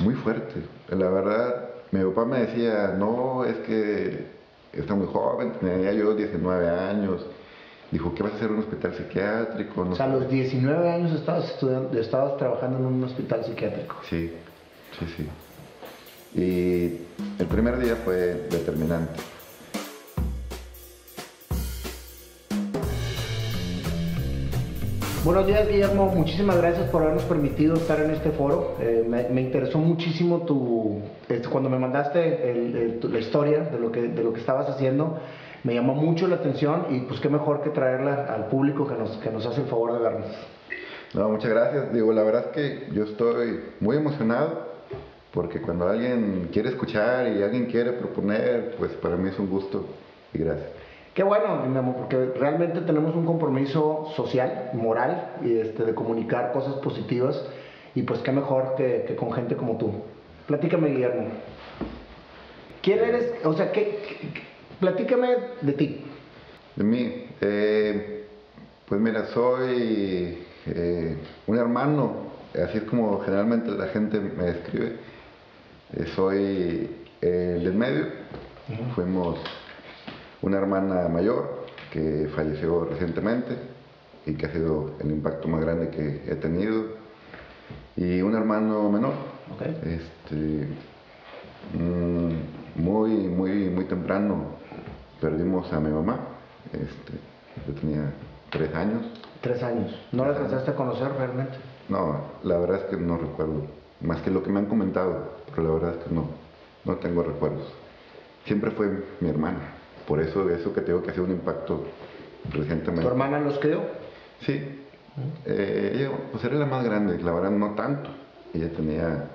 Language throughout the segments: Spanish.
muy fuerte. La verdad, mi papá me decía, no, es que está muy joven, tenía yo 19 años. Dijo, ¿qué vas a hacer en un hospital psiquiátrico? o sea, a los 19 años estabas, estudiando, estabas trabajando en un hospital psiquiátrico. Sí, sí, sí. Y el primer día fue determinante. Buenos días, Guillermo. Muchísimas gracias por habernos permitido estar en este foro. Eh, me, interesó muchísimo tu, este, cuando me mandaste la historia de lo, que, de lo que estabas haciendo. Me llamó mucho la atención y pues qué mejor que traerla al público que nos, que nos hace el favor de vernos. No, muchas gracias. Digo, la verdad es que yo estoy muy emocionado porque cuando alguien quiere escuchar y alguien quiere proponer, pues para mí es un gusto y gracias. Qué bueno, porque realmente tenemos un compromiso social, moral, y este, de comunicar cosas positivas, y pues qué mejor que, con gente como tú. Platícame, Guillermo. ¿Quién eres? O sea, ¿qué, platícame de ti. De mí. Eh, pues mira, soy eh, un hermano, así es como generalmente la gente me describe. Eh, soy el del medio. Fuimos una hermana mayor que falleció recientemente y que ha sido el impacto más grande que he tenido, y un hermano menor. Este, mm, muy, muy, muy temprano perdimos a mi mamá. Este, yo tenía tres años. Tres años. ¿No la alcanzaste a conocer realmente? No, la verdad es que no recuerdo. Más que lo que me han comentado, pero la verdad es que no, no tengo recuerdos. Siempre fue mi hermana. Por eso, eso que tengo que hacer un impacto recientemente. ¿Tu hermana los creó? Sí. Eh, ella, pues era la más grande, la verdad no tanto. Ella tenía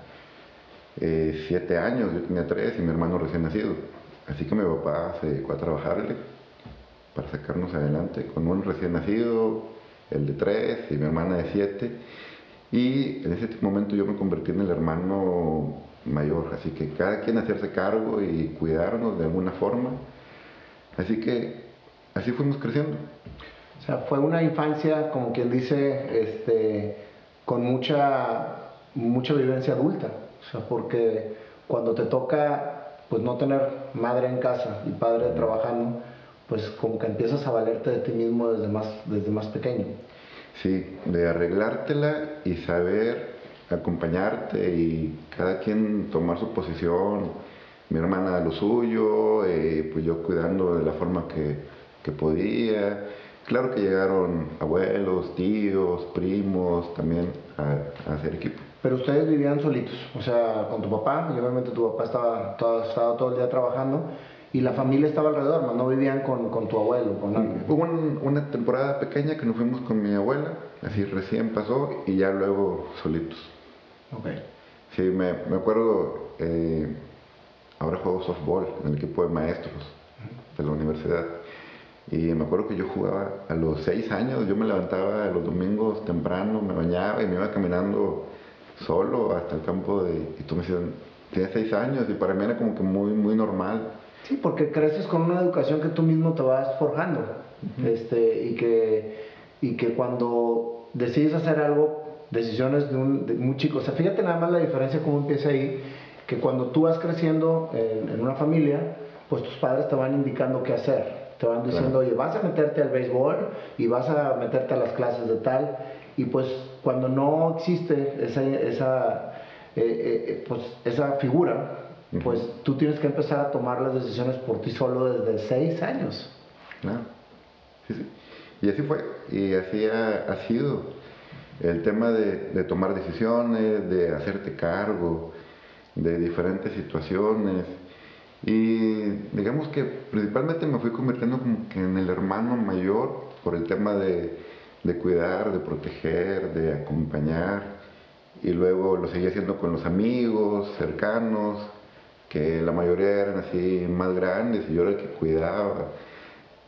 eh, siete años, yo tenía tres y mi hermano recién nacido. Así que mi papá se dedicó a trabajarle para sacarnos adelante con un recién nacido, el de tres y mi hermana de siete. Y en ese momento yo me convertí en el hermano mayor, así que cada quien hacerse cargo y cuidarnos de alguna forma Así que así fuimos creciendo. O sea, fue una infancia, como quien dice, este, con mucha, mucha vivencia adulta. O sea, porque cuando te toca pues no tener madre en casa y padre trabajando, pues como que empiezas a valerte de ti mismo desde más, desde más pequeño. Sí, de arreglártela y saber acompañarte y cada quien tomar su posición mi hermana lo suyo, eh, pues yo cuidando de la forma que, que, podía. Claro que llegaron abuelos, tíos, primos también a, hacer equipo. Pero ustedes vivían solitos, o sea, con tu papá, y obviamente tu papá estaba todo, estaba todo el día trabajando, y la familia estaba alrededor, no, no vivían con, con, tu abuelo, con nadie. Hubo una temporada pequeña que nos fuimos con mi abuela, así recién pasó, y ya luego solitos. Ok. Sí, me, me acuerdo... Eh, ahora juego softball en el equipo de maestros de la universidad. Y me acuerdo que yo jugaba a los seis años, yo me levantaba los domingos temprano, me bañaba y me iba caminando solo hasta el campo de... Y tú me decías, tienes seis años y para mí era como que muy, muy normal. Sí, porque creces con una educación que tú mismo te vas forjando. este, y, que, y que cuando decides hacer algo, decisiones de, un, de muy chico, o sea, fíjate nada más la diferencia cómo empieza ahí que cuando tú vas creciendo en, una familia, pues tus padres te van indicando qué hacer. Te van diciendo, oye, vas a meterte al béisbol y vas a meterte a las clases de tal. Y pues cuando no existe esa, esa, eh, eh, eh, pues, esa figura, pues tú tienes que empezar a tomar las decisiones por ti solo desde seis años. Claro. Sí, sí. Y así fue, y así ha, sido el tema de, de, tomar decisiones, de hacerte cargo, de diferentes situaciones. Y digamos que principalmente me fui convirtiendo como que en el hermano mayor por el tema de, de cuidar, de proteger, de acompañar. Y luego lo seguí haciendo con los amigos cercanos, que la mayoría eran así más grandes y yo era el que cuidaba.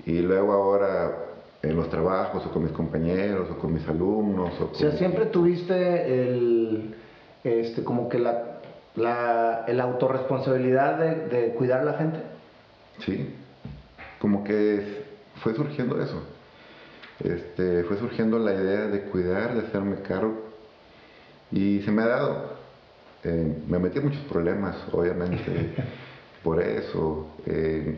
Y luego ahora en los trabajos o con mis compañeros o con mis alumnos. O, sea, siempre tuviste el, este, como que la la, la autorresponsabilidad de, cuidar a la gente? Sí, como que fue surgiendo eso. Este, fue surgiendo la idea de cuidar, de hacerme cargo. Y se me ha dado. eh, me metí en muchos problemas, obviamente, por eso. Eh,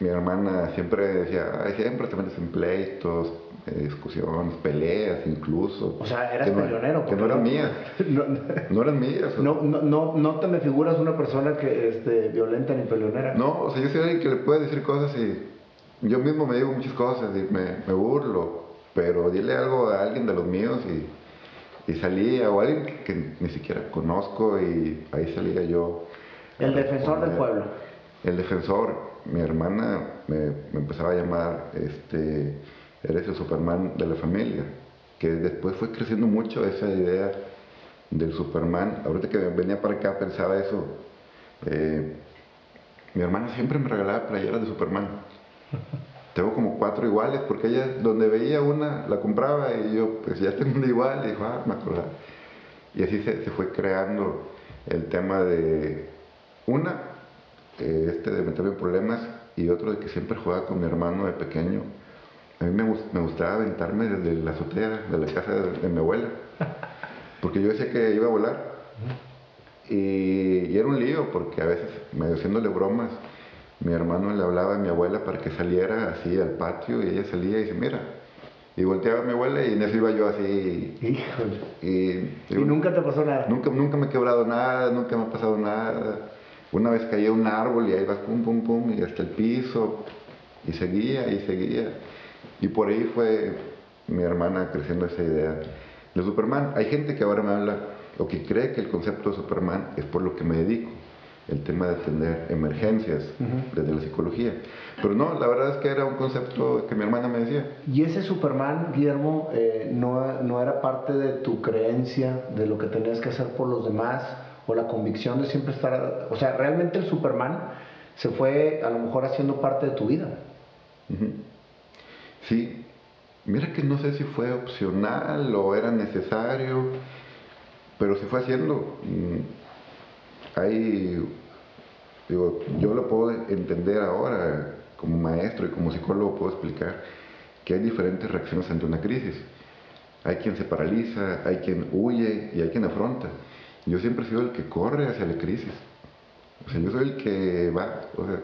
mi hermana siempre decía, Ay, siempre te metes en pleitos, eh, discusiones, peleas incluso. O sea, eras que no, peleonero. Que no eran mías. no, No eran mías. no, no, no, no te me figuras una persona que este, violenta ni peleonera. No, o sea, yo soy alguien que le puede decir cosas y yo mismo me digo muchas cosas y me, me burlo, pero dile algo a alguien de los míos y, y salía, o alguien que, que ni siquiera conozco y ahí salía yo. El defensor del pueblo. El defensor, mi hermana me, me empezaba a llamar, este, eres el Superman de la familia, que después fue creciendo mucho esa idea del Superman. Ahorita que venía para acá pensaba eso. eh, mi hermana siempre me regalaba playeras de Superman. Tengo como cuatro iguales porque ella donde veía una la compraba y yo pues ya tengo una igual y dijo, ah, me acordaba. Y así se, se fue creando el tema de una, este de meterme en problemas y otro de que siempre jugaba con mi hermano de pequeño. A mí me, me gustaba aventarme desde la azotea de la casa de, de mi abuela, porque yo decía que iba a volar. Y, y era un lío, porque a veces, medio haciéndole bromas, mi hermano le hablaba a mi abuela para que saliera así al patio y ella salía y dice, mira. Y volteaba a mi abuela y en eso iba yo así. Híjole. Y, Y nunca te pasó nada. Nunca, nunca me he quebrado nada, nunca me ha pasado nada. Una vez caía un árbol y ahí vas pum, pum, pum, y hasta el piso. Y seguía y seguía. Y por ahí fue mi hermana creciendo esa idea de Superman. Hay gente que ahora me habla o que cree que el concepto de Superman es por lo que me dedico. El tema de atender emergencias Ujú. desde la psicología. Pero no, la verdad es que era un concepto que mi hermana me decía. Y ese Superman, Guillermo, eh, no, no era parte de tu creencia, de lo que tenías que hacer por los demás, o la convicción de siempre estar... O sea, realmente el Superman se fue a lo mejor haciendo parte de tu vida. Sí, mira que no sé si fue opcional o era necesario, pero se fue haciendo. Mm, Hay, digo, yo lo puedo entender ahora, como maestro y como psicólogo puedo explicar que hay diferentes reacciones ante una crisis. Hay quien se paraliza, hay quien huye y hay quien afronta. Yo siempre he sido el que corre hacia la crisis. O sea, yo soy el que va, o sea,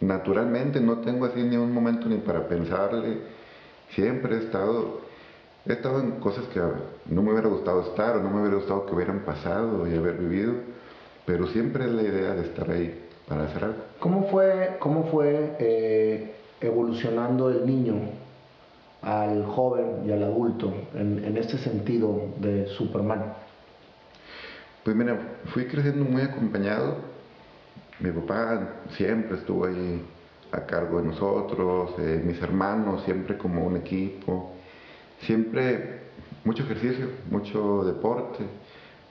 naturalmente no tengo así ni un momento ni para pensarle. Siempre he estado, he estado en cosas que no me hubiera gustado estar o no me hubiera gustado que hubieran pasado y haber vivido, pero siempre es la idea de estar ahí para hacer algo. ¿Cómo fue, cómo fue eh, evolucionando el niño al joven y al adulto en, en este sentido de Superman? Pues mira, fui creciendo muy acompañado. Mi papá siempre estuvo ahí a cargo de nosotros, eh, mis hermanos siempre como un equipo, siempre mucho ejercicio, mucho deporte.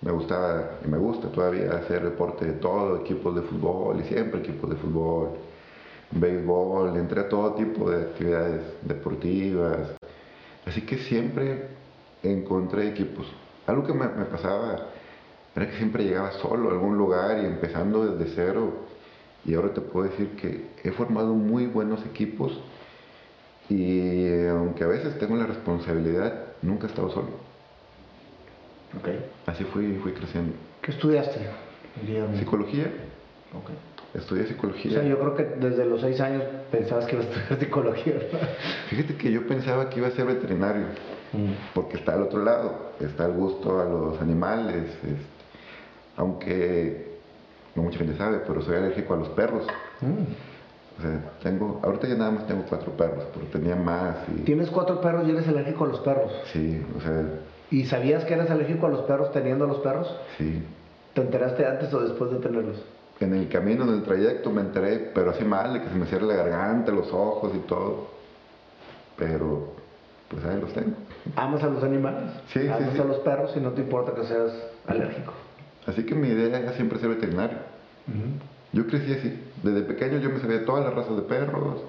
Me gustaba y me gusta todavía hacer deporte de todo, equipos de fútbol y siempre equipos de fútbol, béisbol, entré a todo tipo de actividades deportivas. Así que siempre encontré equipos. Algo que me, me pasaba era que siempre llegaba solo a algún lugar y empezando desde cero. Y ahora te puedo decir que he formado muy buenos equipos y eh, aunque a veces tengo la responsabilidad, nunca he estado solo. Ok. Así fui, fui creciendo. ¿Qué estudiaste? Psicología, Ok. estudié O psicología. sea, yo creo que desde los seis años pensabas que ibas a estudiar psicología. ¿verdad? Fíjate que yo pensaba que iba a ser veterinario, porque está al otro lado, está el gusto a los animales, aunque no mucha gente sabe, pero soy alérgico a los perros. Mm. O sea, tengo, ahorita ya nada más tengo cuatro perros, pero tenía más y Tienes cuatro perros y eres alérgico a los perros. sí, o sea, ¿Y sabías que eres alérgico a los perros teniendo a los perros? sí. ¿Te enteraste antes o después de tenerlos? En el camino, en el trayecto me enteré, pero así mal, de que se me cierra la garganta, los ojos y todo. Pero, pues ahí los tengo. ¿Amas a los animales? Sí, sí, ¿Amas sí. a los perros y no te importa que seas alérgico? Así que mi idea era siempre ser veterinario. Yo crecí así. Desde pequeño yo me sabía todas las razas de perros.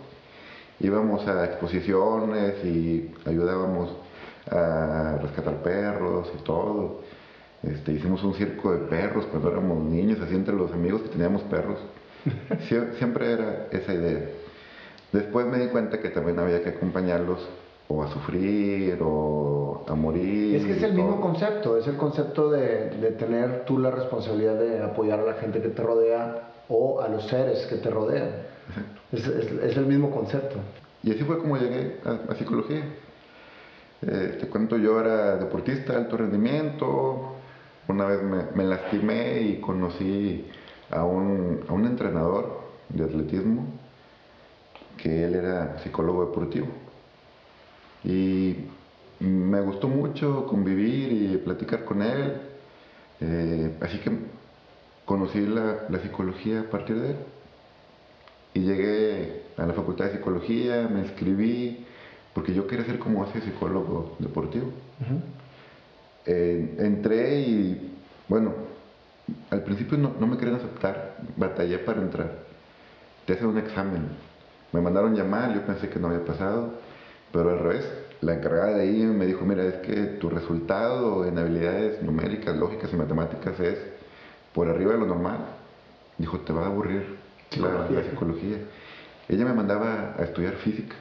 Íbamos a exposiciones y ayudábamos a rescatar perros y todo. Este, hicimos un circo de perros cuando éramos niños, así entre los amigos que teníamos perros. Sie- Siempre era esa idea. Después me di cuenta que también había que acompañarlos o a sufrir o a morir. Es que es el mismo concepto, es el concepto de, de, tener tú la responsabilidad de apoyar a la gente que te rodea o a los seres que te rodean. Es, es, es, el mismo concepto. Y así fue como llegué a, a psicología. Eh, te cuento, yo era deportista de alto rendimiento, una vez me, me lastimé y conocí a un, a un entrenador de atletismo que él era psicólogo deportivo. Y me gustó mucho convivir y platicar con él, eh, así que conocí la, la, psicología a partir de él. Y llegué a la facultad de psicología, me inscribí, porque yo quería ser como ese psicólogo deportivo. Uh -huh. eh, entré y, bueno, al principio no, no, me querían aceptar, batallé para entrar. Te hacen un examen. Me mandaron llamar, yo pensé que no había pasado, pero al revés. La encargada de ahí me dijo, mira, es que tu resultado en habilidades numéricas, lógicas y matemáticas es por arriba de lo normal. Dijo, te va a aburrir la, la psicología. Ella me mandaba a estudiar física.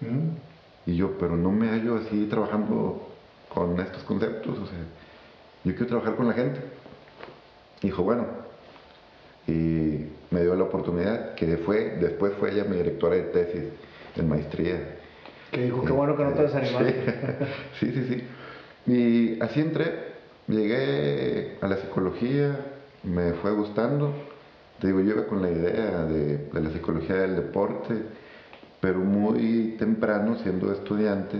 Mm. Y yo, pero no me hallo así trabajando con estos conceptos, o sea, yo quiero trabajar con la gente. Dijo, bueno, y me dio la oportunidad, que fue, después fue ella mi directora de tesis en maestría. Que dijo, qué bueno que no te desanimaste. Sí, sí, sí. Y así entré, llegué a la psicología, me fue gustando. Te digo, yo iba con la idea de, de la psicología del deporte, pero muy temprano, siendo estudiante,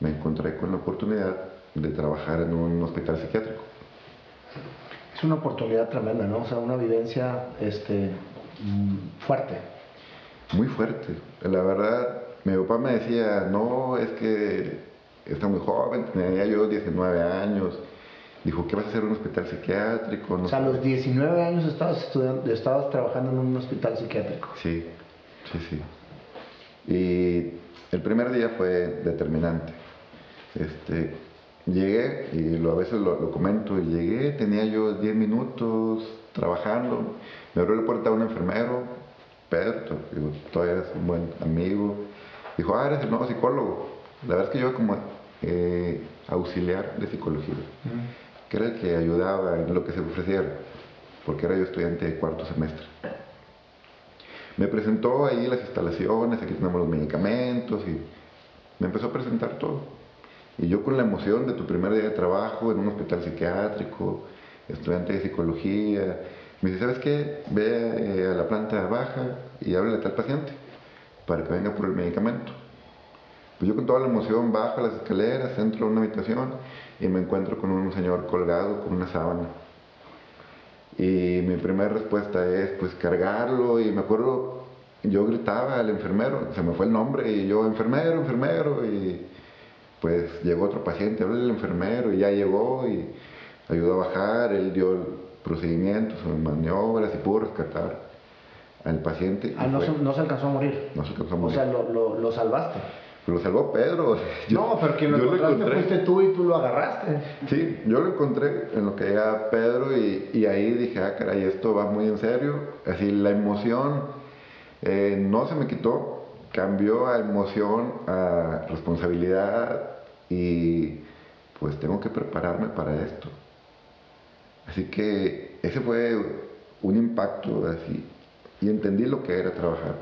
me encontré con la oportunidad de trabajar en un hospital psiquiátrico. Es una oportunidad tremenda, ¿no? O sea, una vivencia este, fuerte. Muy fuerte. La verdad, mi papá me decía, no, es que está muy joven, tenía yo 19 años. Dijo, ¿qué vas a hacer en un hospital psiquiátrico? No o sea, a los 19 años estabas, estudiando, estabas trabajando en un hospital psiquiátrico. Sí, sí, sí. Y el primer día fue determinante. Este, llegué, y lo, a veces lo, lo, comento, llegué, tenía yo 10 minutos trabajando, me abrió la puerta un enfermero, Pedro, digo, todavía es un buen amigo, dijo, ah, eres el nuevo psicólogo. La verdad es que yo como eh, auxiliar de psicología, mm. que era el que ayudaba en lo que se ofreciera, porque era yo estudiante de cuarto semestre. Me presentó ahí las instalaciones, aquí tenemos los medicamentos y me empezó a presentar todo. Y yo con la emoción de tu primer día de trabajo en un hospital psiquiátrico, estudiante de psicología, me dice, ¿sabes qué? Ve eh, a la planta baja y háblale a tal paciente para que venga por el medicamento. Pues yo con toda la emoción bajo las escaleras, entro a una habitación y me encuentro con un señor colgado con una sábana. Y mi primera respuesta es pues cargarlo y me acuerdo, yo gritaba al enfermero, se me fue el nombre y yo enfermero, enfermero y pues llegó otro paciente, hablé al enfermero y ya llegó y ayudó a bajar, él dio procedimientos, maniobras y pudo rescatar al paciente. Ah, no se, no se, alcanzó a morir. No se alcanzó a morir. O sea, lo, lo, lo salvaste. Lo salvó Pedro. Yo, no, pero quien lo yo encontraste lo encontré. fuiste tú y tú lo agarraste. Sí, yo lo encontré en lo que llega Pedro y, y ahí dije, ah, caray, esto va muy en serio. Así la emoción eh, no se me quitó, cambió a emoción, a responsabilidad y pues tengo que prepararme para esto. Así que ese fue un impacto así y entendí lo que era trabajar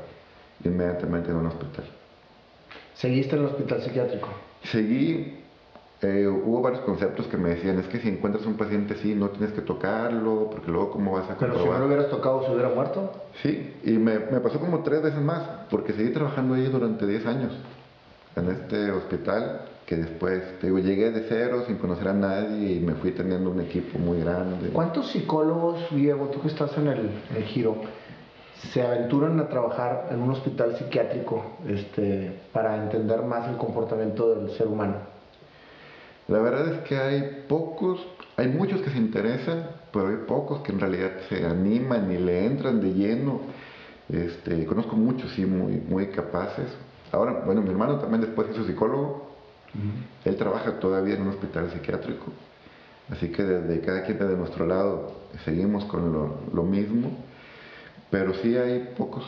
inmediatamente en un hospital. ¿Seguiste en el hospital psiquiátrico? Seguí, eh, hubo varios conceptos que me decían, es que si encuentras un paciente así no tienes que tocarlo, porque luego cómo vas a Pero si no lo hubieras tocado, ¿se hubiera muerto? Sí, y me, me pasó como tres veces más, porque seguí trabajando ahí durante 10 años, en este hospital, que después, te digo, llegué de cero sin conocer a nadie y me fui teniendo un equipo muy grande. ¿Cuántos psicólogos, Diego, tú que estás en el, el giro, se aventuran a trabajar en un hospital psiquiátrico este, para entender más el comportamiento del ser humano? La verdad es que hay pocos, hay muchos que se interesan, pero hay pocos que en realidad se animan y le entran de lleno. Este, conozco muchos, sí, muy, muy capaces. Ahora, bueno, mi hermano también después hizo psicólogo, uh -huh. él trabaja todavía en un hospital psiquiátrico, así que desde cada quien de nuestro lado seguimos con lo, lo mismo pero sí hay pocos.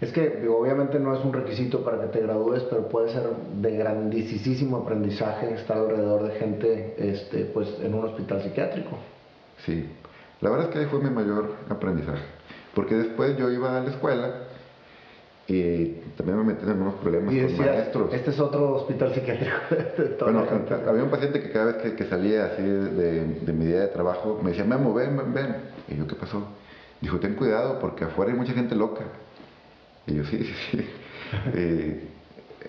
Es que obviamente no es un requisito para que te gradúes, pero puede ser de grandísimo aprendizaje estar alrededor de gente este, pues, en un hospital psiquiátrico. Sí, la verdad es que ahí fue mi mayor aprendizaje, porque después yo iba a la escuela y también me metí en algunos problemas con maestros. Este es otro hospital psiquiátrico. bueno, había un paciente que cada vez que, salía así de, mi día de trabajo me decía, Memo, ven, ven, ven. Y yo, ¿qué pasó? Dijo, ten cuidado porque afuera hay mucha gente loca. Y yo, sí, sí, sí.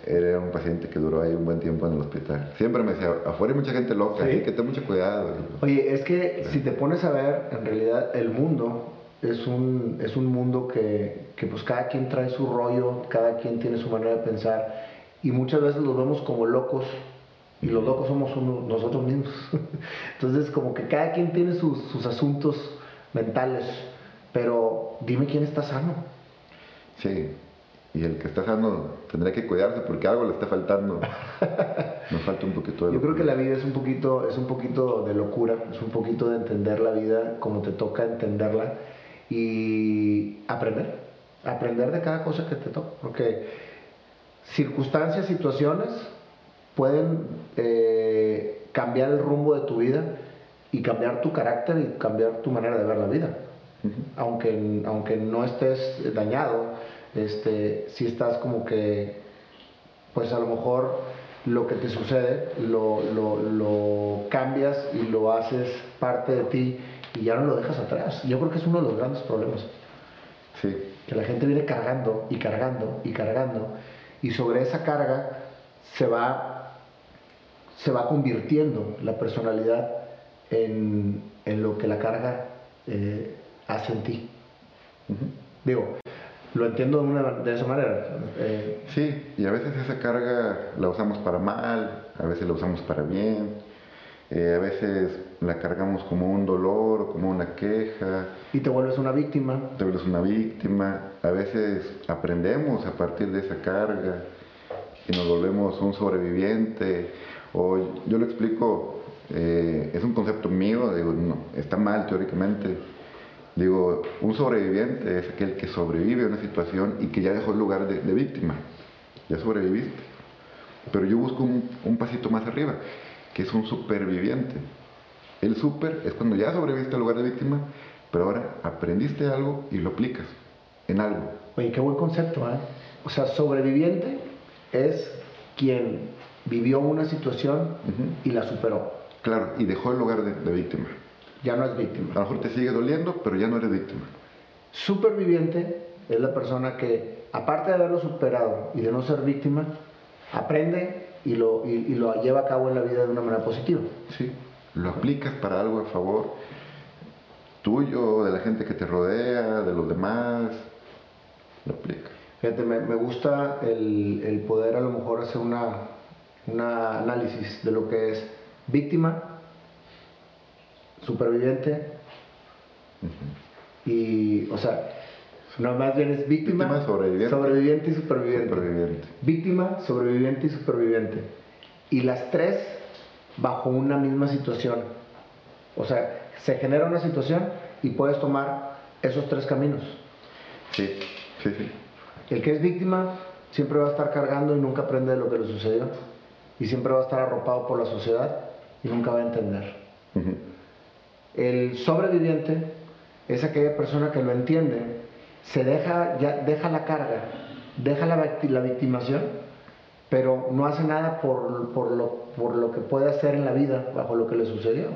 era un paciente que duró ahí un buen tiempo en el hospital. Siempre me decía, afuera hay mucha gente loca, así que ten mucho cuidado. Oye, es que si te pones a ver, en realidad el mundo es un, es un mundo que, que, pues cada quien trae su rollo, cada quien tiene su manera de pensar y muchas veces los vemos como locos y los locos somos nosotros mismos. Entonces como que cada quien tiene sus, sus asuntos mentales, pero dime quién está sano. Sí, y el que está sano tendrá que cuidarse porque algo le está faltando. Nos falta un poquito de Yo creo que la vida es un poquito, es un poquito de locura, es un poquito de entender la vida como te toca entenderla y aprender, aprender de cada cosa que te toca, porque circunstancias, situaciones pueden eh, cambiar el rumbo de tu vida y cambiar tu carácter y cambiar tu manera de ver la vida. Aunque, aunque no estés dañado, este, si estás como que, pues a lo mejor lo que te sucede lo, lo, lo cambias y lo haces parte de ti y ya no lo dejas atrás. Yo creo que es uno de los grandes problemas. Sí. Que la gente viene cargando y cargando y cargando y sobre esa carga se va, se va convirtiendo la personalidad en, en lo que la carga eh, hace en ti. Digo, lo entiendo de, una, de esa manera. Eh, sí, y a veces esa carga la usamos para mal, a veces la usamos para bien. Eh, a veces la cargamos como un dolor o como una queja. Y te vuelves una víctima. Te vuelves una víctima. A veces aprendemos a partir de esa carga y nos volvemos un sobreviviente. O yo lo explico, eh, es un concepto mío, digo, no, está mal teóricamente. Digo, un sobreviviente es aquel que sobrevive a una situación y que ya dejó el lugar de, víctima. Ya sobreviviste. Pero yo busco un, un pasito más arriba que es un superviviente. El super es cuando ya sobreviviste al lugar de víctima, pero ahora aprendiste algo y lo aplicas en algo. Oye, qué buen concepto, ¿eh? O sea, sobreviviente es quien vivió una situación y la superó. Claro, y dejó el lugar de, víctima. Ya no es víctima. A lo mejor te sigue doliendo, pero ya no eres víctima. Superviviente es la persona que, aparte de haberlo superado y de no ser víctima, aprende y lo, y, lo lleva a cabo en la vida de una manera positiva. Sí, lo aplicas para algo a favor tuyo, de la gente que te rodea, de los demás, lo aplicas. Fíjate, me, me gusta el, el, poder a lo mejor hacer una, una análisis de lo que es víctima, superviviente y, o sea, no, más bien es víctima, sobreviviente. y superviviente. Víctima, sobreviviente y superviviente. Y las tres bajo una misma situación. O sea, se genera una situación y puedes tomar esos tres caminos. Sí, sí, sí. El que es víctima siempre va a estar cargando y nunca aprende de lo que le sucedió. Y siempre va a estar arropado por la sociedad y nunca va a entender. El sobreviviente es aquella persona que lo entiende se deja, ya, deja la carga, deja la, la victimación, pero no hace nada por, por, lo, por lo que puede hacer en la vida bajo lo que le sucedió.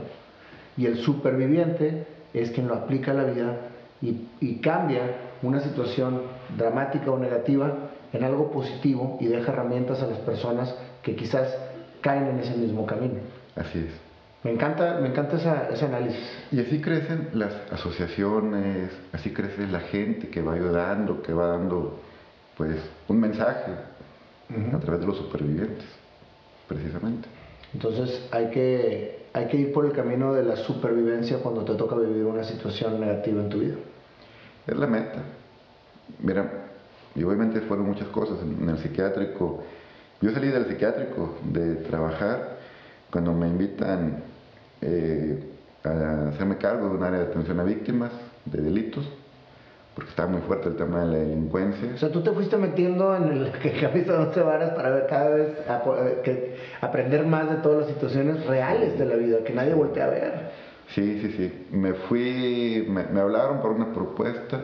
Y el superviviente es quien lo aplica a la vida y, y, cambia una situación dramática o negativa en algo positivo y deja herramientas a las personas que quizás caen en ese mismo camino. Así es. Me encanta, me encanta ese análisis. Y así crecen las asociaciones, así crece la gente que va ayudando, que va dando pues un mensaje a través de los supervivientes, precisamente. Entonces hay que, hay que ir por el camino de la supervivencia cuando te toca vivir una situación negativa en tu vida. Es la meta. Mira, y obviamente fueron muchas cosas en el psiquiátrico. Yo salí del psiquiátrico de trabajar cuando me invitan eh, a hacerme cargo de un área de atención a víctimas de delitos, porque estaba muy fuerte el tema de la delincuencia. O sea, tú te fuiste metiendo en el que camisa de once varas para ver cada vez eh, que, aprender más de todas las situaciones reales de la vida, que nadie voltea a ver. Sí, sí, sí. Me fui, me, me hablaron por una propuesta.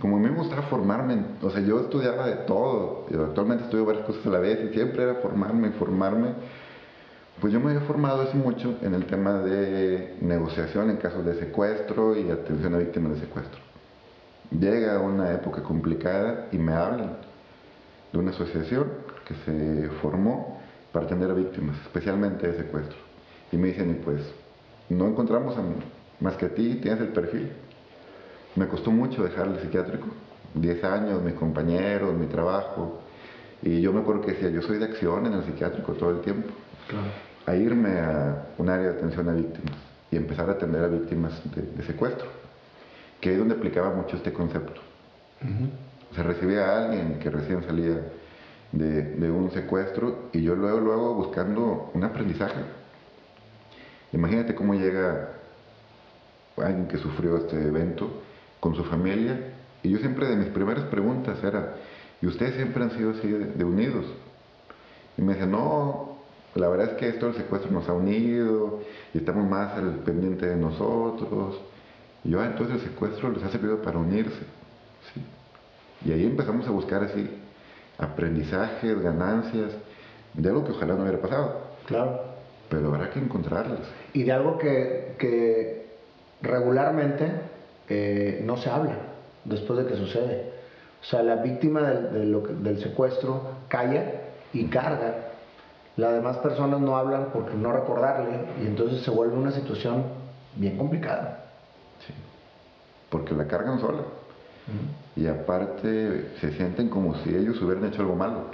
Como a mí me gustaba formarme, o sea, yo estudiaba de todo. Yo actualmente estudio varias cosas a la vez y siempre era formarme, formarme. Pues yo me había formado hace mucho en el tema de negociación en casos de secuestro y atención a víctimas de secuestro llega una época complicada y me hablan de una asociación que se formó para atender a víctimas, especialmente de secuestro. Y me dicen, y pues, no encontramos más que a ti, tienes el perfil. Me costó mucho dejar el psiquiátrico, 10 años, mis compañeros, mi trabajo. Y yo me acuerdo que decía, yo soy de acción en el psiquiátrico todo el tiempo. A irme a un área de atención a víctimas y empezar a atender a víctimas de secuestro que es donde aplicaba mucho este concepto. Se recibía a alguien que recién salía de, un secuestro y yo luego, luego buscando un aprendizaje. Imagínate cómo llega alguien que sufrió este evento con su familia y yo siempre de mis primeras preguntas era, ¿y ustedes siempre han sido así de, unidos? Y me dice, no, la verdad es que esto del secuestro nos ha unido y estamos más al pendiente de nosotros y yo, ah, entonces el secuestro les ha servido para unirse. Y ahí empezamos a buscar así aprendizajes, ganancias, de algo que ojalá no hubiera pasado. Claro. Pero habrá que encontrarlas. Y de algo que, regularmente eh, no se habla después de que sucede. O sea, la víctima del, del secuestro calla y carga. Las demás personas no hablan porque no recordarle y entonces se vuelve una situación bien complicada porque la cargan sola. Y aparte se sienten como si ellos hubieran hecho algo malo.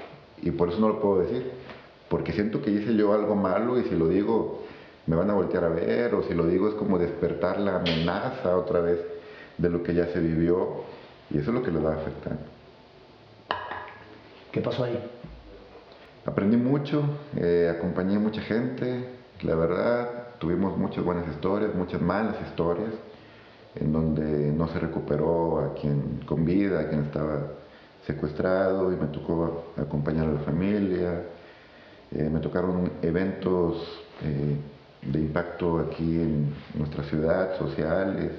Y por eso no lo puedo decir. Porque siento que hice yo algo malo y si lo digo me van a voltear a ver o si lo digo es como despertar la amenaza otra vez de lo que ya se vivió y eso es lo que les va a afectar. ¿Qué pasó ahí? Aprendí mucho, eh, acompañé mucha gente, la verdad, tuvimos muchas buenas historias, muchas malas historias en donde no se recuperó a quien con vida, a quien estaba secuestrado y me tocó acompañar a la familia. Eh, me tocaron eventos eh, de impacto aquí en nuestra ciudad, sociales,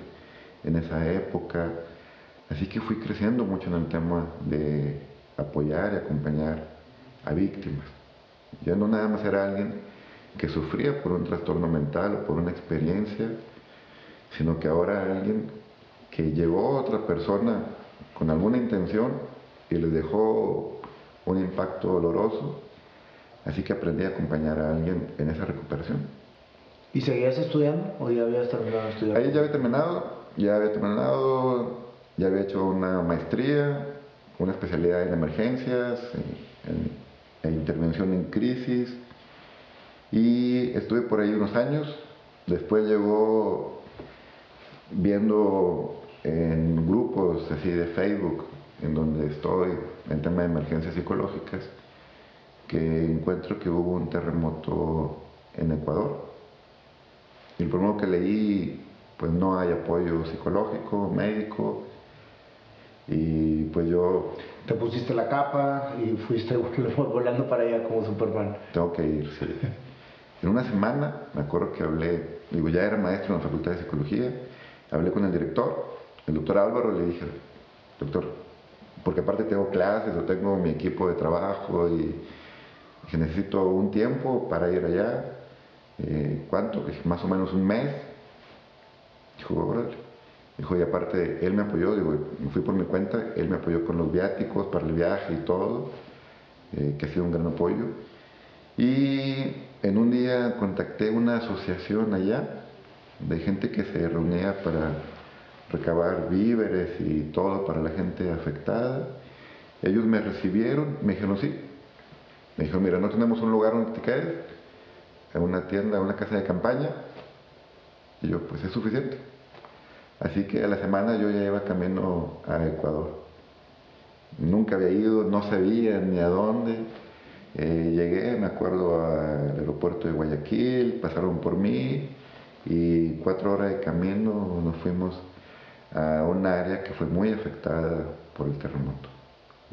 en esa época. Así que fui creciendo mucho en el tema de apoyar y acompañar a víctimas. Ya no nada más era alguien que sufría por un trastorno mental o por una experiencia, sino que ahora alguien que llegó otra persona con alguna intención y les dejó un impacto doloroso, así que aprendí a acompañar a alguien en esa recuperación. ¿Y seguías estudiando o ya habías terminado de estudiar? Ahí ya había terminado, ya había terminado, ya había hecho una maestría, una especialidad en emergencias, en intervención en crisis, y estuve por ahí unos años. Después llegó viendo en grupos así de Facebook, en donde estoy en tema de emergencias psicológicas, que encuentro que hubo un terremoto en Ecuador. Y el primero que leí, pues no hay apoyo psicológico, médico, y pues yo... Te pusiste la capa y fuiste volando para allá como Superman. Tengo que ir, sí. En una semana, me acuerdo que hablé, digo, ya era maestro en la Facultad de Psicología, Hablé con el director, el doctor Álvaro, le dije, doctor, porque aparte tengo clases o tengo mi equipo de trabajo y que necesito un tiempo para ir allá. Eh, ¿Cuánto? más o menos un mes. Dijo, órale. Dijo, y aparte, él me apoyó, digo, me fui por mi cuenta, él me apoyó con los viáticos para el viaje y todo, eh, que ha sido un gran apoyo. Y en un día contacté una asociación allá de gente que se reunía para recabar víveres y todo para la gente afectada. Ellos me recibieron, me dijeron sí. Me dijeron, mira, no tenemos un lugar donde te quedes, en una tienda, una casa de campaña. Y yo, pues es suficiente. Así que a la semana yo ya iba camino a Ecuador. Nunca había ido, no sabía ni a dónde. Eh, llegué, me acuerdo, al aeropuerto de Guayaquil, pasaron por mí, y cuatro horas de camino nos fuimos a un área que fue muy afectada por el terremoto.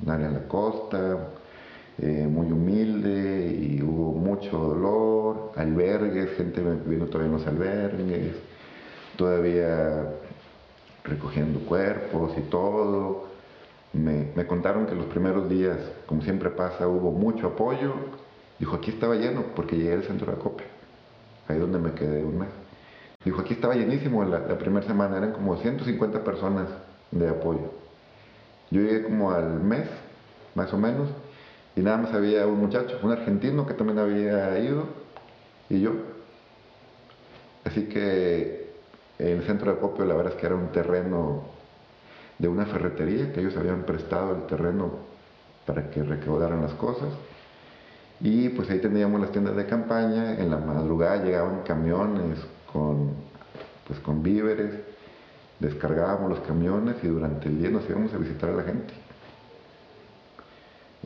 Un área en la costa, eh, muy humilde y hubo mucho dolor, albergues, gente viviendo todavía en los albergues, todavía recogiendo cuerpos y todo. Me, me, contaron que los primeros días, como siempre pasa, hubo mucho apoyo. Dijo, aquí estaba lleno porque llegué al centro de acopio, ahí donde me quedé un mes. Dijo, aquí estaba llenísimo la, la primera semana, eran como 150 personas de apoyo. Yo llegué como al mes, más o menos, y nada más había un muchacho, un argentino que también había ido, y yo. Así que el centro de acopio la verdad es que era un terreno de una ferretería, que ellos habían prestado el terreno para que recaudaran las cosas. Y pues ahí teníamos las tiendas de campaña, en la madrugada llegaban camiones con, pues, con víveres, descargábamos los camiones y durante el día nos íbamos a visitar a la gente.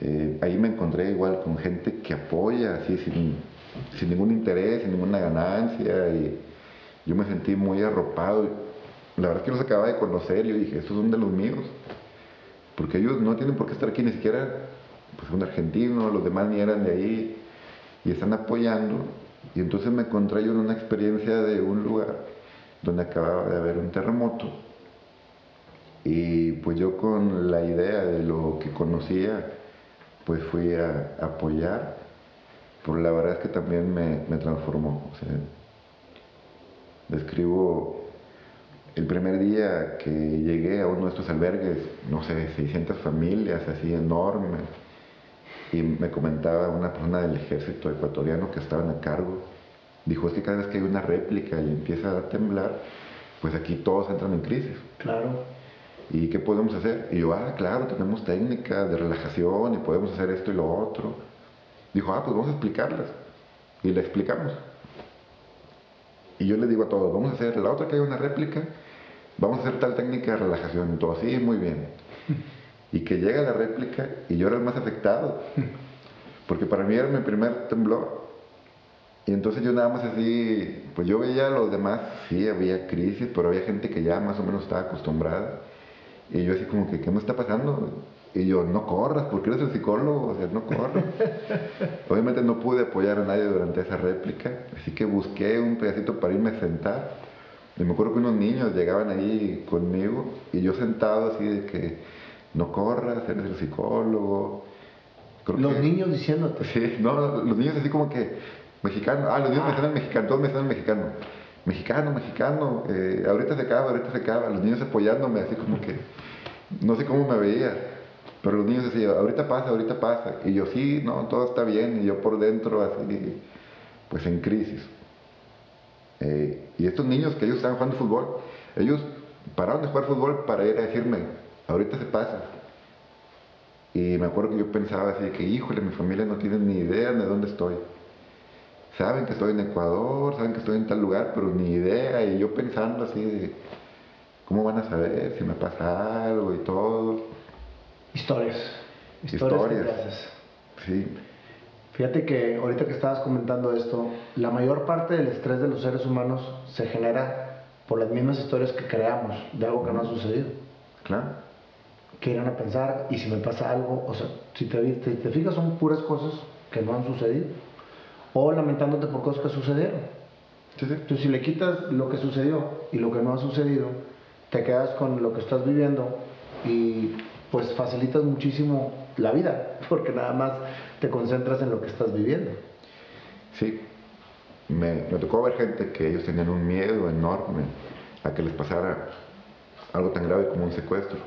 Eh, ahí me encontré igual con gente que apoya, así sin, sin ningún interés, sin ninguna ganancia, y yo me sentí muy arropado. La verdad es que los acababa de conocer yo dije, estos son de los míos, porque ellos no tienen por qué estar aquí, ni siquiera pues, un argentino, los demás ni eran de ahí, y están apoyando. Y entonces me encontré yo en una experiencia de un lugar donde acababa de haber un terremoto. Y pues yo con la idea de lo que conocía, pues fui a, apoyar, pero la verdad es que también me, me transformó. Describo el primer día que llegué a uno de estos albergues, no sé, 600 familias, así enormes, y me comentaba una persona del ejército ecuatoriano que estaban a cargo, dijo, es que cada vez que hay una réplica y empieza a temblar, pues aquí todos entran en crisis. Claro. ¿Y qué podemos hacer? Y yo, ah, claro, tenemos técnicas de relajación y podemos hacer esto y lo otro. Dijo, ah, pues vamos a explicarlas. Y le explicamos. Y yo le digo a todos, vamos a hacer, la otra que hay una réplica, vamos a hacer tal técnica de relajación. Y todo así, muy bien. Y que llega la réplica y yo era el más afectado. Porque para mí era mi primer temblor. Y entonces yo nada más así, pues yo veía a los demás, sí, había crisis, pero había gente que ya más o menos estaba acostumbrada. Y yo así como que, ¿qué me está pasando? Y yo, no corras, porque eres el psicólogo, o sea, no corras. Obviamente no pude apoyar a nadie durante esa réplica, así que busqué un pedacito para irme a sentar. Y me acuerdo que unos niños llegaban ahí conmigo y yo sentado así de que, no corras, eres el psicólogo. los niños diciéndote. Sí, no, los niños así como que, mexicano, ah, los niños me están en mexicano, todos me están en mexicano. Mexicano, mexicano, eh, ahorita se acaba, ahorita se acaba, los niños apoyándome así como que, no sé cómo me veía. Pero los niños decían, ahorita pasa, ahorita pasa. Y yo, sí, no, todo está bien. Y yo por dentro así, pues en crisis. Eh, y estos niños que ellos estaban jugando fútbol, ellos pararon de jugar fútbol para ir a decirme, ahorita se pasa. Y me acuerdo que yo pensaba así, que híjole, mi familia no tiene ni idea de dónde estoy. Saben que estoy en Ecuador, saben que estoy en tal lugar, pero ni idea. Y yo pensando así de, ¿cómo van a saber si me pasa algo y todo? Historias. Historias. Sí. Fíjate que ahorita que estabas comentando esto, la mayor parte del estrés de los seres humanos se genera por las mismas historias que creamos de algo que no ha sucedido. Claro. Que irán a pensar, y si me pasa algo, o sea, si te, te, te fijas, son puras cosas que no han sucedido. O lamentándote por cosas que sucedieron. Sí, sí. Entonces, si le quitas lo que sucedió y lo que no ha sucedido, te quedas con lo que estás viviendo y pues facilitas muchísimo la vida, porque nada más te concentras en lo que estás viviendo. Sí, me, tocó ver gente que ellos tenían un miedo enorme a que les pasara algo tan grave como un secuestro.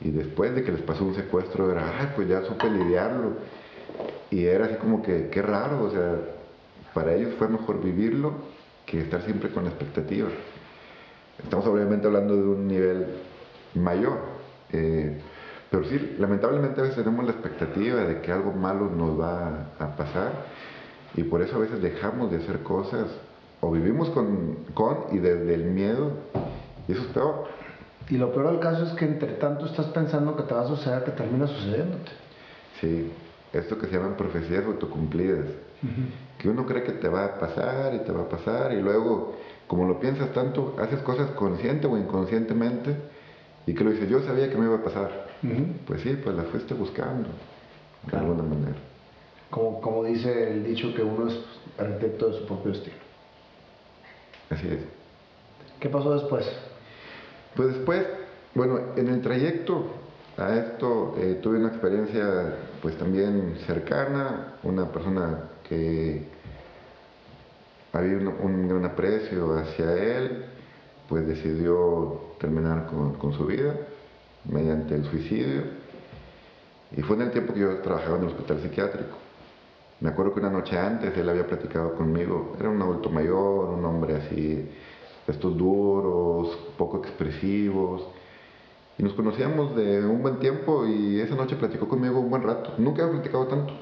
Y después de que les pasó un secuestro era, ay, pues ya supe lidiarlo. Y era así como que, qué raro, o sea, para ellos fue mejor vivirlo que estar siempre con expectativas. Estamos obviamente hablando de un nivel mayor. Eh, pero sí, lamentablemente a veces tenemos la expectativa de que algo malo nos va a pasar y por eso a veces dejamos de hacer cosas o vivimos con, con y desde el miedo y eso es peor. Y lo peor del caso es que entre tanto estás pensando que te va a suceder que termina sucediéndote. Sí, esto que se llaman profecías autocumplidas. Que uno cree que te va a pasar y te va a pasar y luego como lo piensas tanto, haces cosas consciente o inconscientemente y que lo dices, yo sabía que me iba a pasar. Pues sí, pues la fuiste buscando, de alguna manera. Como, como dice el dicho que uno es arquitecto de su propio estilo. Así es. ¿Qué pasó después? Pues después, bueno, en el trayecto a esto eh, tuve una experiencia pues también cercana, una persona que había un, gran aprecio hacia él, pues decidió terminar con, su vida mediante el suicidio. Y fue en el tiempo que yo trabajaba en el hospital psiquiátrico. Me acuerdo que una noche antes él había platicado conmigo, era un adulto mayor, un hombre así, estos duros, poco expresivos, y nos conocíamos de un buen tiempo y esa noche platicó conmigo un buen rato. Nunca había platicado tanto.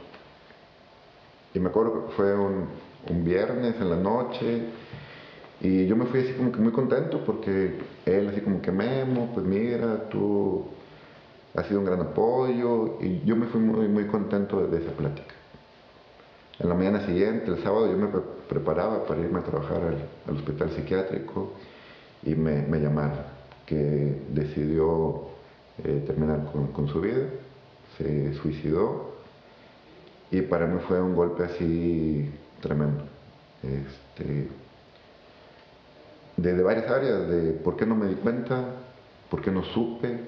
Y me acuerdo que fue un, un viernes en la noche y yo me fui así como que muy contento porque él así como que Memo, pues mira, tú has sido un gran apoyo y yo me fui muy, muy contento de, esa plática. En la mañana siguiente, el sábado, yo me preparaba para irme a trabajar al, hospital psiquiátrico y me, llamaron que decidió eh, terminar con, con su vida, se suicidó y para mí fue un golpe así tremendo. Este, de, varias áreas, de por qué no me di cuenta, por qué no supe,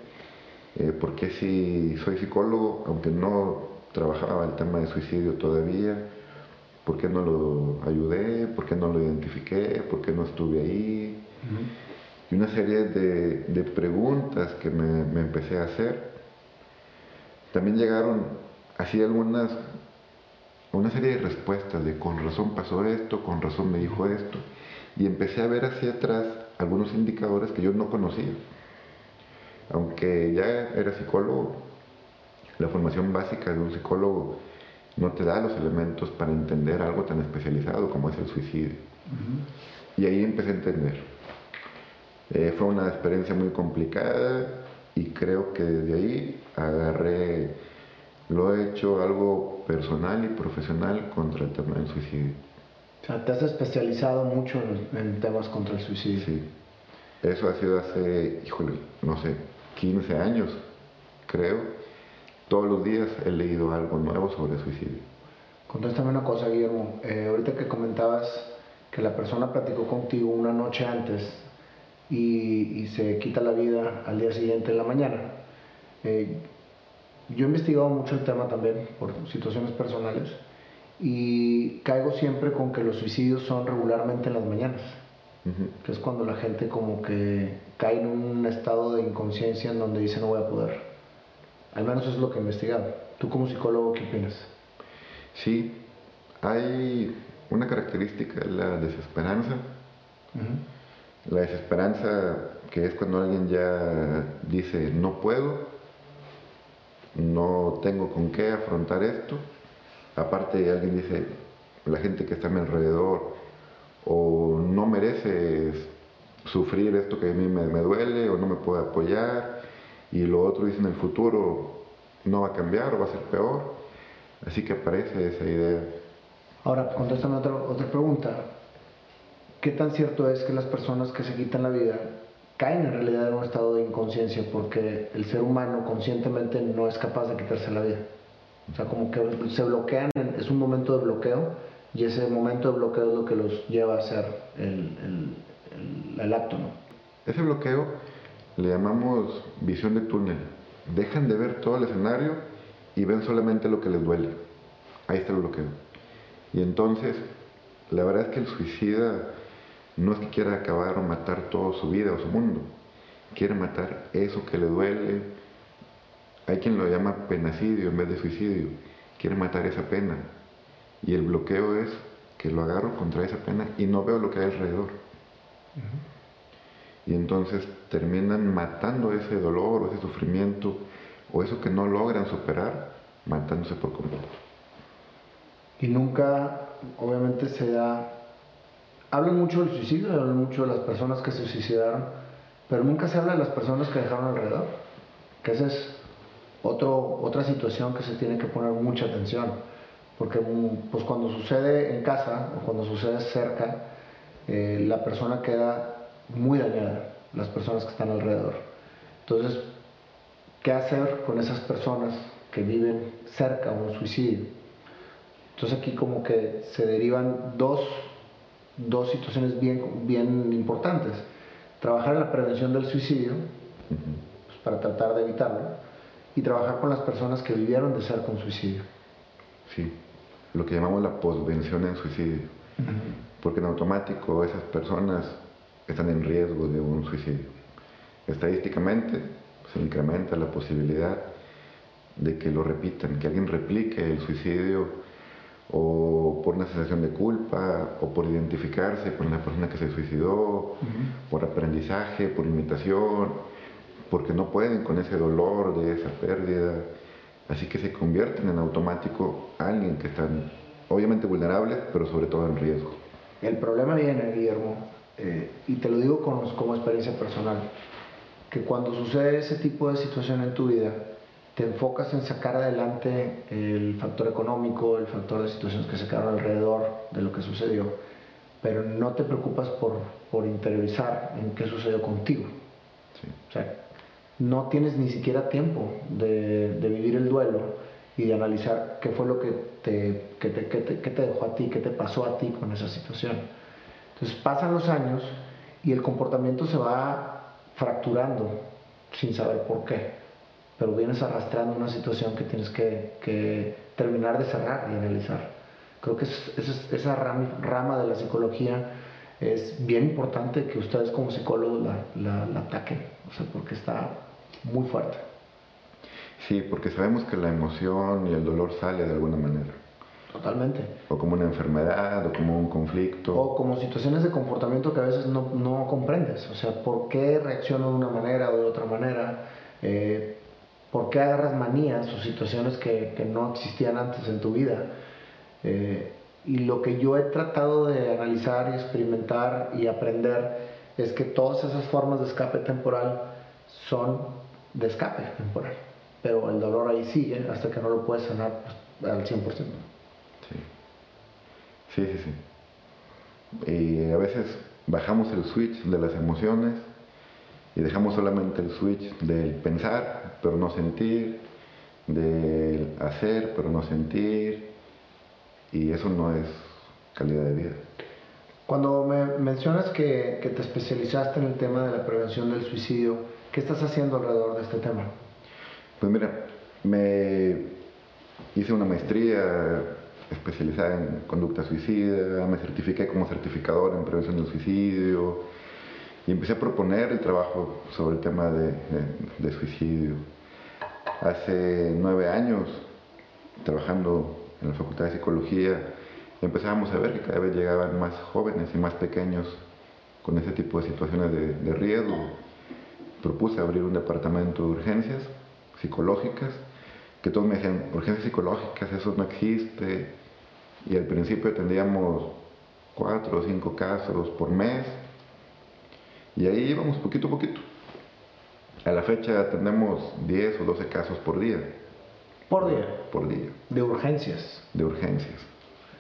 eh, por qué si soy psicólogo, aunque no trabajaba el tema de suicidio todavía, por qué no lo ayudé, por qué no lo identifiqué, por qué no estuve ahí. Y una serie de, preguntas que me, me empecé a hacer. También llegaron así algunas una serie de respuestas de con razón pasó esto, con razón me dijo esto, y empecé a ver hacia atrás algunos indicadores que yo no conocía. Aunque ya era psicólogo, la formación básica de un psicólogo no te da los elementos para entender algo tan especializado como es el suicidio. Y ahí empecé a entender. Eh, fue una experiencia muy complicada y creo que desde ahí agarré lo he hecho algo personal y profesional contra el tema del suicidio. Te has especializado mucho en, temas contra el suicidio. Sí. Eso ha sido hace, híjole, no sé, 15 años, creo. Todos los días he leído algo nuevo sobre suicidio. Contéstame una cosa, Guillermo. Eh, ahorita que comentabas que la persona platicó contigo una noche antes y, se quita la vida al día siguiente en la mañana. Eh, yo he investigado mucho el tema también por situaciones personales y caigo siempre con que los suicidios son regularmente en las mañanas, que es cuando la gente como que cae en un estado de inconsciencia en donde dice no voy a poder. Al menos eso es lo que he investigado. ¿Tú como psicólogo qué opinas? Sí, hay una característica, la desesperanza. La desesperanza que es cuando alguien ya dice no puedo no tengo con qué afrontar esto. Aparte alguien dice, la gente que está a mi alrededor, o no merece sufrir esto que a mí me, duele, o no me puede apoyar, y lo otro dice en el futuro no va a cambiar o va a ser peor. Así que aparece esa idea. Ahora, contéstame otra, otra pregunta. ¿Qué tan cierto es que las personas que se quitan la vida caen en realidad en un estado de inconsciencia porque el ser humano conscientemente no es capaz de quitarse la vida. O sea, como que se bloquean, es un momento de bloqueo y ese momento de bloqueo es lo que los lleva a hacer el, el, acto. ¿no? Ese bloqueo le llamamos visión de túnel. Dejan de ver todo el escenario y ven solamente lo que les duele. Ahí está el bloqueo. Y entonces, la verdad es que el suicida no es que quiera acabar o matar toda su vida o su mundo. Quiere matar eso que le duele. Hay quien lo llama penacidio en vez de suicidio. Quiere matar esa pena. Y el bloqueo es que lo agarro contra esa pena y no veo lo que hay alrededor. Y entonces terminan matando ese dolor o ese sufrimiento o eso que no logran superar, matándose por completo. Y nunca, obviamente, se da hablan mucho del suicidio, hablan mucho de las personas que se suicidaron, pero nunca se habla de las personas que dejaron alrededor, que esa es otro, otra situación que se tiene que poner mucha atención, porque mm, pues cuando sucede en casa o cuando sucede cerca, eh, la persona queda muy dañada, las personas que están alrededor. Entonces, ¿qué hacer con esas personas que viven cerca un suicidio? Entonces aquí como que se derivan dos, dos situaciones bien, bien importantes. Trabajar en la prevención del suicidio, pues, para tratar de evitarlo, y trabajar con las personas que vivieron de cerca un suicidio. Sí, lo que llamamos la posvención en suicidio. Porque en automático esas personas están en riesgo de un suicidio. Estadísticamente se incrementa la posibilidad de que lo repitan, que alguien replique el suicidio o por una sensación de culpa, o por identificarse con la persona que se suicidó, por aprendizaje, por imitación, porque no pueden con ese dolor de esa pérdida. Así que se convierten en automático alguien que están obviamente vulnerables, pero sobre todo en riesgo. El problema viene, Guillermo, eh, y te lo digo como experiencia personal, que cuando sucede ese tipo de situación en tu vida, te enfocas en sacar adelante el factor económico, el factor de situaciones que se quedaron alrededor de lo que sucedió, pero no te preocupas por, por interiorizar en qué sucedió contigo. O sea, no tienes ni siquiera tiempo de, de, vivir el duelo y de analizar qué fue lo que te, que te, que te, que te dejó a ti, qué te pasó a ti con esa situación. Entonces pasan los años y el comportamiento se va fracturando sin saber por qué pero vienes arrastrando una situación que tienes que, terminar de cerrar y analizar. Creo que esa rama, de la psicología es bien importante que ustedes como psicólogos la, la, ataquen, o sea, porque está muy fuerte. Sí, porque sabemos que la emoción y el dolor sale de alguna manera. Totalmente. O como una enfermedad, o como un conflicto. O como situaciones de comportamiento que a veces no, no comprendes. O sea, ¿por qué reacciono de una manera o de otra manera? Eh, ¿Por qué agarras manías o situaciones que, que no existían antes en tu vida? Eh, y lo que yo he tratado de analizar y experimentar y aprender es que todas esas formas de escape temporal son de escape temporal, pero el dolor ahí sigue hasta que no lo puedes sanar pues, al 100%. Sí, sí, sí. sí. Y a veces bajamos el switch de las emociones y dejamos solamente el switch del pensar, pero no sentir, del hacer, pero no sentir, y eso no es calidad de vida. Cuando me mencionas que, que, te especializaste en el tema de la prevención del suicidio, ¿qué estás haciendo alrededor de este tema? Pues mira, me hice una maestría especializada en conducta suicida, me certifiqué como certificador en prevención del suicidio, y empecé a proponer el trabajo sobre el tema de, suicidio. Hace nueve años, trabajando en la Facultad de Psicología, empezábamos a ver que cada vez llegaban más jóvenes y más pequeños con ese tipo de situaciones de, de riesgo. Propuse abrir un departamento de urgencias psicológicas, que todos me decían, urgencias psicológicas, eso no existe. Y al principio tendríamos cuatro o cinco casos por mes y ahí íbamos poquito a poquito. A la fecha tenemos 10 o 12 casos por día. ¿Por día? Por día. ¿De urgencias? De urgencias.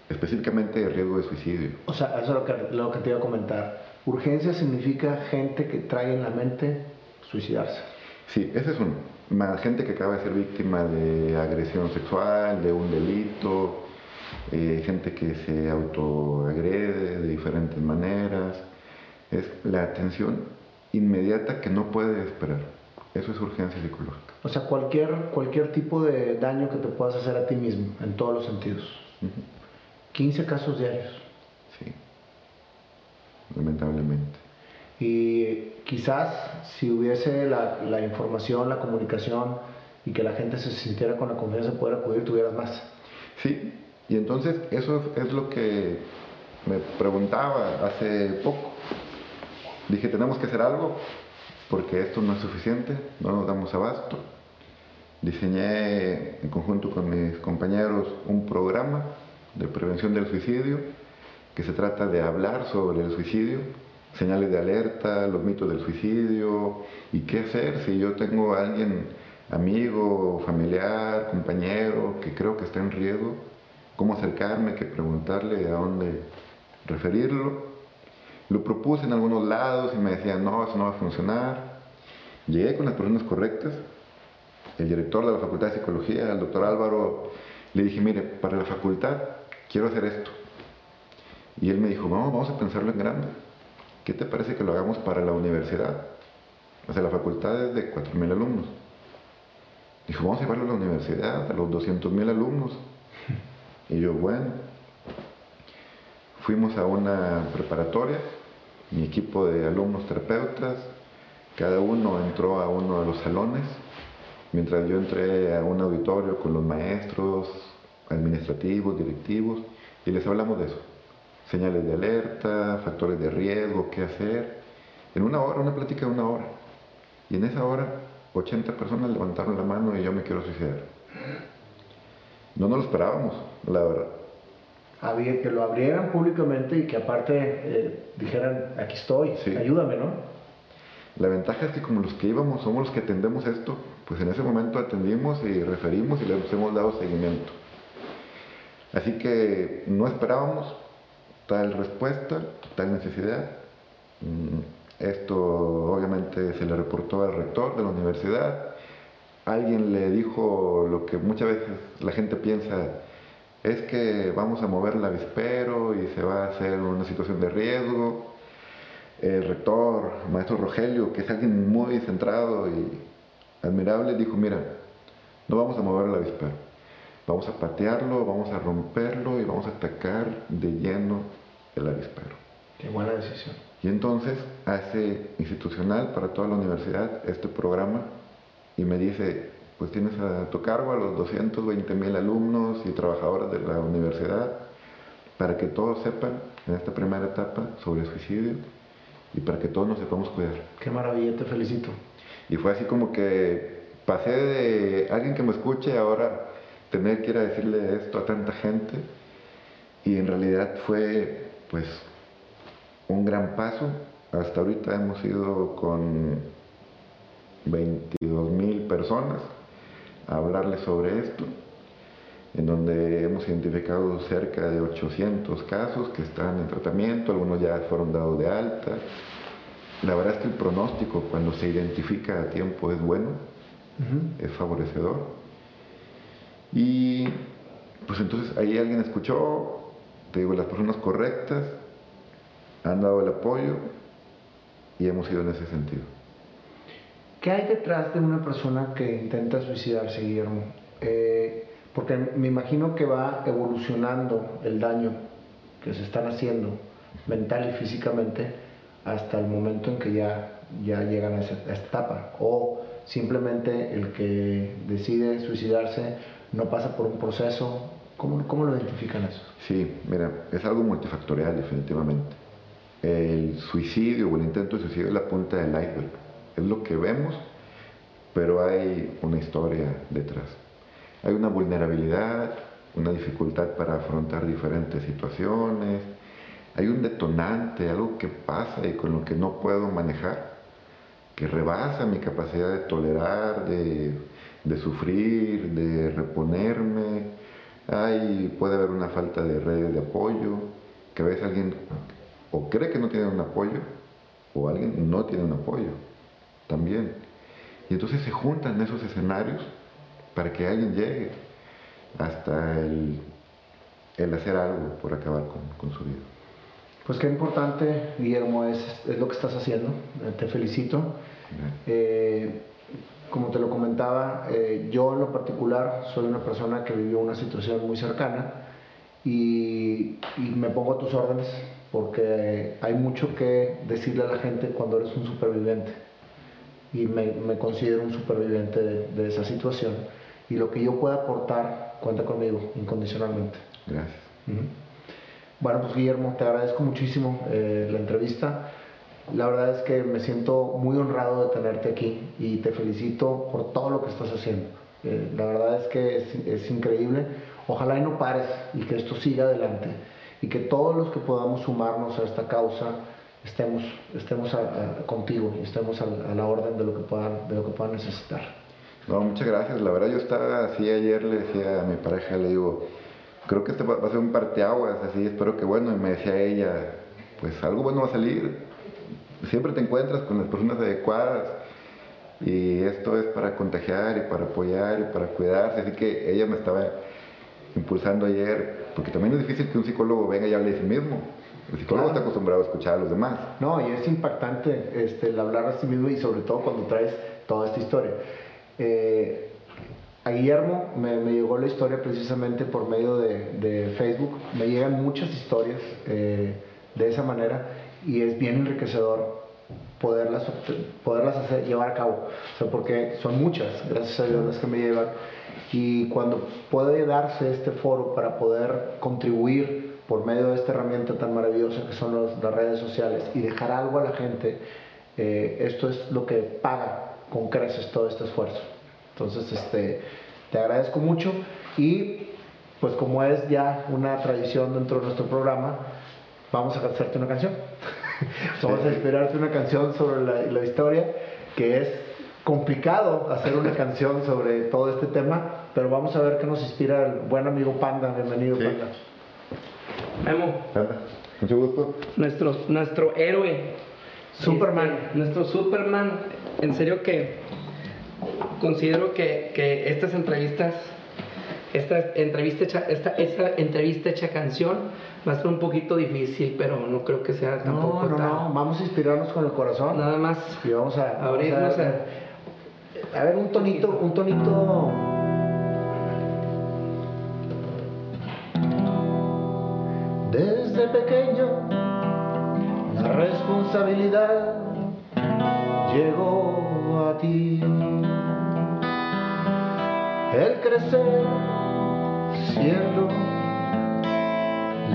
Específicamente de riesgo de suicidio. O sea, eso es lo que, lo que te iba a comentar. Urgencia significa gente que trae en la mente suicidarse. Sí, ese es uno. Más gente que acaba de ser víctima de agresión sexual, de un delito, eh, gente que se autoagrede de diferentes maneras, es la atención inmediata que no puede esperar. Eso es urgencia psicológica. O sea, cualquier, cualquier tipo de daño que te puedas hacer a ti mismo, en todos los sentidos. 15 casos diarios. Sí, lamentablemente. Y quizás si hubiese la, la, información, la comunicación y que la gente se sintiera con la confianza de poder acudir, tuvieras más. Sí, y entonces eso es lo que me preguntaba hace poco. Dije, tenemos que hacer algo porque esto no es suficiente, no nos damos abasto. Diseñé en conjunto con mis compañeros un programa de prevención del suicidio que se trata de hablar sobre el suicidio, señales de alerta, los mitos del suicidio y qué hacer si yo tengo a alguien, amigo, familiar, compañero que creo que está en riesgo, cómo acercarme, qué preguntarle, a dónde referirlo Lo propuse en algunos lados y me decían, no, eso no va a funcionar. Llegué con las personas correctas. El director de la Facultad de Psicología, el doctor Álvaro, le dije, mire, para la facultad quiero hacer esto. Y él me dijo, no, vamos a pensarlo en grande. ¿Qué te parece que lo hagamos para la universidad? O sea, la facultad es de 4.000 alumnos. Dijo, vamos a llevarlo a la universidad, a los 200.000 alumnos. Y yo, bueno, fuimos a una preparatoria, mi equipo de alumnos terapeutas, cada uno entró a uno de los salones, mientras yo entré a un auditorio con los maestros, administrativos, directivos, y les hablamos de eso. Señales de alerta, factores de riesgo, qué hacer. En una hora, una plática de una hora. Y en esa hora, 80 personas levantaron la mano y yo me quiero suicidar. No nos lo esperábamos, la verdad. Había que lo abrieran públicamente y que aparte eh, dijeran, aquí estoy, ayúdame, ¿no? La ventaja es que como los que íbamos somos los que atendemos esto, pues en ese momento atendimos y referimos y les hemos dado seguimiento. Así que no esperábamos tal respuesta, tal necesidad. Mm, esto obviamente se le reportó al rector de la universidad. Alguien le dijo lo que muchas veces la gente piensa, es que vamos a mover el avispero y se va a hacer una situación de riesgo. El rector, maestro Rogelio, que es alguien muy centrado y admirable, dijo, mira, no vamos a mover el avispero, vamos a patearlo, vamos a romperlo y vamos a atacar de lleno el avispero. Qué buena decisión. Y entonces hace institucional para toda la universidad este programa y me dice, pues tienes a tu cargo a los 220 mil alumnos y trabajadores de la universidad para que todos sepan en esta primera etapa sobre suicidio y para que todos nos sepamos cuidar. Qué maravilla, te felicito. Y fue así como que pasé de alguien que me escuche ahora tener que ir a decirle esto a tanta gente y en realidad fue pues un gran paso. Hasta ahorita hemos ido con 22 mil personas a hablarles sobre esto, en donde hemos identificado cerca de 800 casos que están en tratamiento, algunos ya fueron dados de alta. La verdad es que el pronóstico cuando se identifica a tiempo es bueno, es favorecedor. Y pues entonces ahí alguien escuchó, te digo, las personas correctas han dado el apoyo y hemos ido en ese sentido. ¿Qué hay detrás de una persona que intenta suicidarse, Guillermo? Eh, porque me imagino que va evolucionando el daño que se están haciendo mental y físicamente hasta el momento en que ya, ya llegan a, esa, esta etapa. O simplemente el que decide suicidarse no pasa por un proceso. ¿Cómo, cómo lo identifican eso? Sí, mira, es algo multifactorial definitivamente. El suicidio o el intento de suicidio es la punta del iceberg es lo que vemos, pero hay una historia detrás. Hay una vulnerabilidad, una dificultad para afrontar diferentes situaciones, hay un detonante, algo que pasa y con lo que no puedo manejar, que rebasa mi capacidad de tolerar, de, sufrir, de reponerme. Hay, puede haber una falta de redes de apoyo, que a veces alguien o cree que no tiene un apoyo, o alguien no tiene un apoyo también. Y entonces se juntan esos escenarios para que alguien llegue hasta el, el hacer algo por acabar con, su vida. Pues qué importante, Guillermo, es, es, lo que estás haciendo. Te felicito. Eh, como te lo comentaba, eh, yo en lo particular soy una persona que vivió una situación muy cercana y, y, me pongo a tus órdenes porque hay mucho que decirle a la gente cuando eres un superviviente y me, me considero un superviviente de, esa situación. Y lo que yo pueda aportar, cuenta conmigo incondicionalmente. Gracias. Bueno, pues Guillermo, te agradezco muchísimo eh, la entrevista. La verdad es que me siento muy honrado de tenerte aquí y te felicito por todo lo que estás haciendo. Eh, la verdad es que es, increíble. Ojalá no pares y que esto siga adelante y que todos los que podamos sumarnos a esta causa estemos, estemos contigo y estemos a, la orden de lo, que puedan, de lo que puedan necesitar. No, muchas gracias. La verdad yo estaba así ayer, le decía a mi pareja, le digo, creo que este va a ser un parteaguas, así, espero que bueno, y me decía ella, pues algo bueno va a salir. Siempre te encuentras con las personas adecuadas y esto es para contagiar y para apoyar y para cuidarse. Así que ella me estaba impulsando ayer, porque también es difícil que un psicólogo venga y hable de sí mismo. El psicólogo está acostumbrado a escuchar a los demás. No, y es impactante este, el hablar a sí mismo y sobre todo cuando traes toda esta historia. Eh, a Guillermo me, llegó la historia precisamente por medio de, Facebook. Me llegan muchas historias eh, de esa manera y es bien enriquecedor poderlas, poderlas hacer, llevar a cabo. O sea, porque son muchas, gracias a Dios, las que me llevan. Y cuando puede darse este foro para poder contribuir por medio de esta herramienta tan maravillosa que son las redes sociales y dejar algo a la gente, eh, esto es lo que paga con creces todo este esfuerzo. Entonces, este, te agradezco mucho y pues como es ya una tradición dentro de nuestro programa, vamos a hacerte una canción. vamos a inspirarte una canción sobre la, la historia, que es complicado hacer una canción sobre todo este tema, pero vamos a ver qué nos inspira el buen amigo Panda. Bienvenido, Panda. Memo. Mucho gusto. Nuestro, nuestro héroe. Superman. Este, nuestro Superman. En serio que considero que, que estas entrevistas, esta entrevista hecha, esta, esta entrevista hecha canción va a ser un poquito difícil, pero no creo que sea tampoco no, no, No, vamos a inspirarnos con el corazón. Nada más. Y vamos a abrirnos a, a, ver un tonito, un tonito. Desde pequeño la responsabilidad llegó a ti. El crecer siendo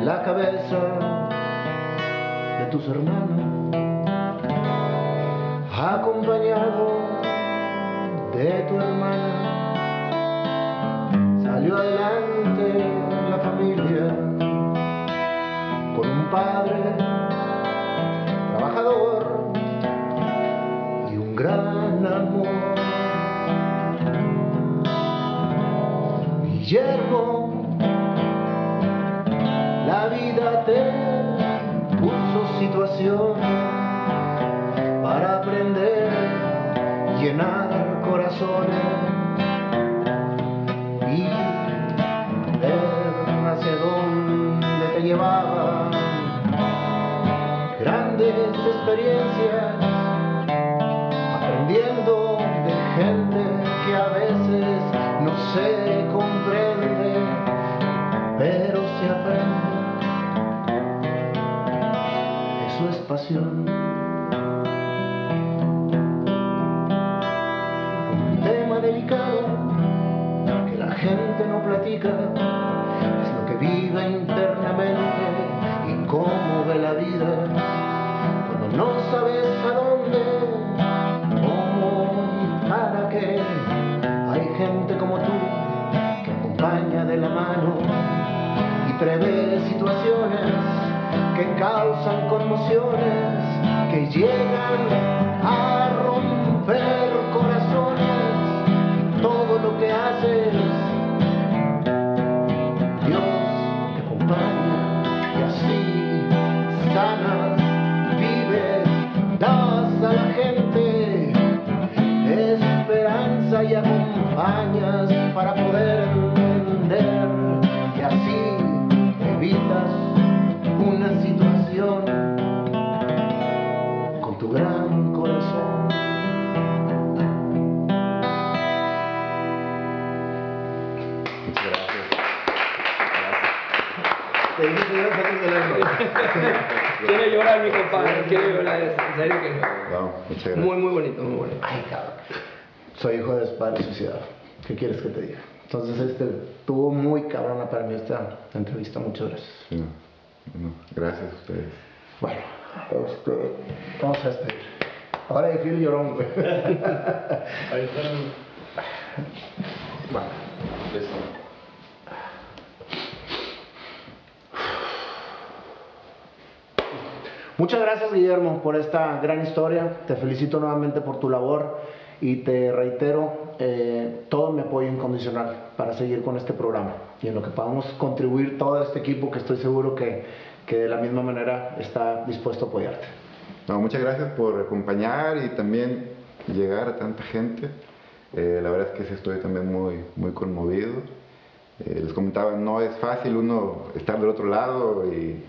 la cabeza de tus hermanos, acompañado de tu hermana, salió adelante la familia con un padre trabajador y un gran amor. Guillermo para aprender, llenar corazones y ver hacia dónde te llevaba grandes experiencias, Un tema delicado que la gente no platica. Es lo que vive internamente y cómo ve la vida. Cuando no sabes a causan conmociones, que llegan Quiero llorar, mi compadre, quiero llorar, en serio que no, muchas gracias. Muy, muy bonito, muy bonito. Ay, cabrón. Soy hijo de padre suicidado. ¿Qué quieres que te diga? Entonces, este, tuvo muy cabrona para mí esta entrevista. Muchas gracias. Sí. Gracias a ustedes. Bueno, este, vamos a este. Ahora hay feel llorón, güey. Ahí está. Bueno. Muchas gracias Guillermo por esta gran historia. Te felicito nuevamente por tu labor y te reitero eh, todo mi apoyo incondicional para seguir con este programa y en lo que podamos contribuir todo este equipo que estoy seguro que, que de la misma manera está dispuesto a apoyarte. No, muchas gracias por acompañar y también llegar a tanta gente. Eh, la verdad es que sí estoy también muy, muy conmovido. Eh, les comentaba, no es fácil uno estar del otro lado y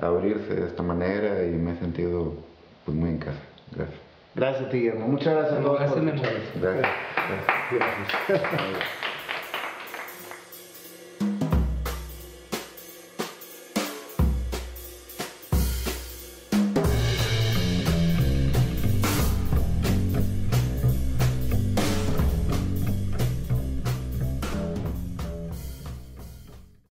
abrirse de esta manera y me he sentido pues, muy en casa. Gracias. Gracias, Guillermo. Muchas gracias a todos. Gracias, por. Gracias. Gracias.